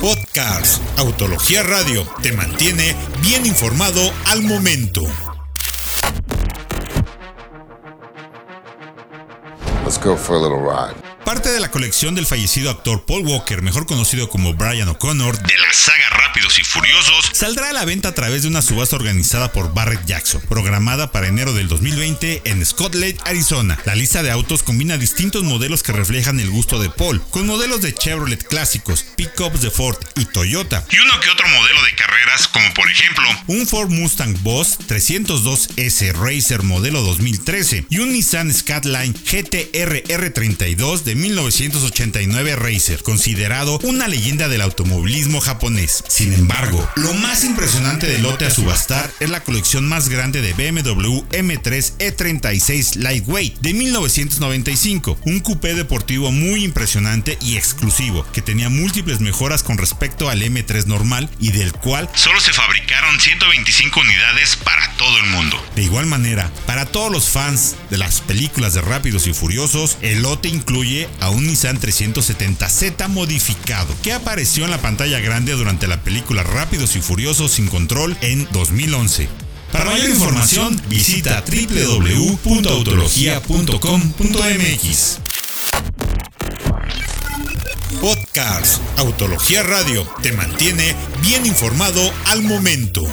Podcast Autología Radio te mantiene bien informado al momento. Let's go for a little ride. Parte de la colección del fallecido actor Paul Walker, mejor conocido como Brian O'Connor, de la saga Rápidos y Furiosos, saldrá a la venta a través de una subasta organizada por Barrett Jackson, programada para enero del 2020 en Scott Lake, Arizona. La lista de autos combina distintos modelos que reflejan el gusto de Paul, con modelos de Chevrolet clásicos, pickups de Ford y Toyota, y uno que otro modelo de carreras, como por ejemplo un Ford Mustang Boss 302S Racer modelo 2013 y un Nissan Skyline GTR R32 de 1989 Racer, considerado una leyenda del automovilismo japonés. Sin embargo, lo más impresionante del lote a subastar es la colección más grande de BMW M3 E36 Lightweight de 1995, un coupé deportivo muy impresionante y exclusivo, que tenía múltiples mejoras con respecto al M3 normal y del cual solo se fabricaron 125 unidades para todo el mundo. De igual manera, para todos los fans de las películas de Rápidos y Furiosos, el lote incluye a un Nissan 370Z modificado que apareció en la pantalla grande durante la película Rápidos y Furiosos sin control en 2011. Para mayor información, visita www.autologia.com.mx. Podcast Autología Radio te mantiene bien informado al momento.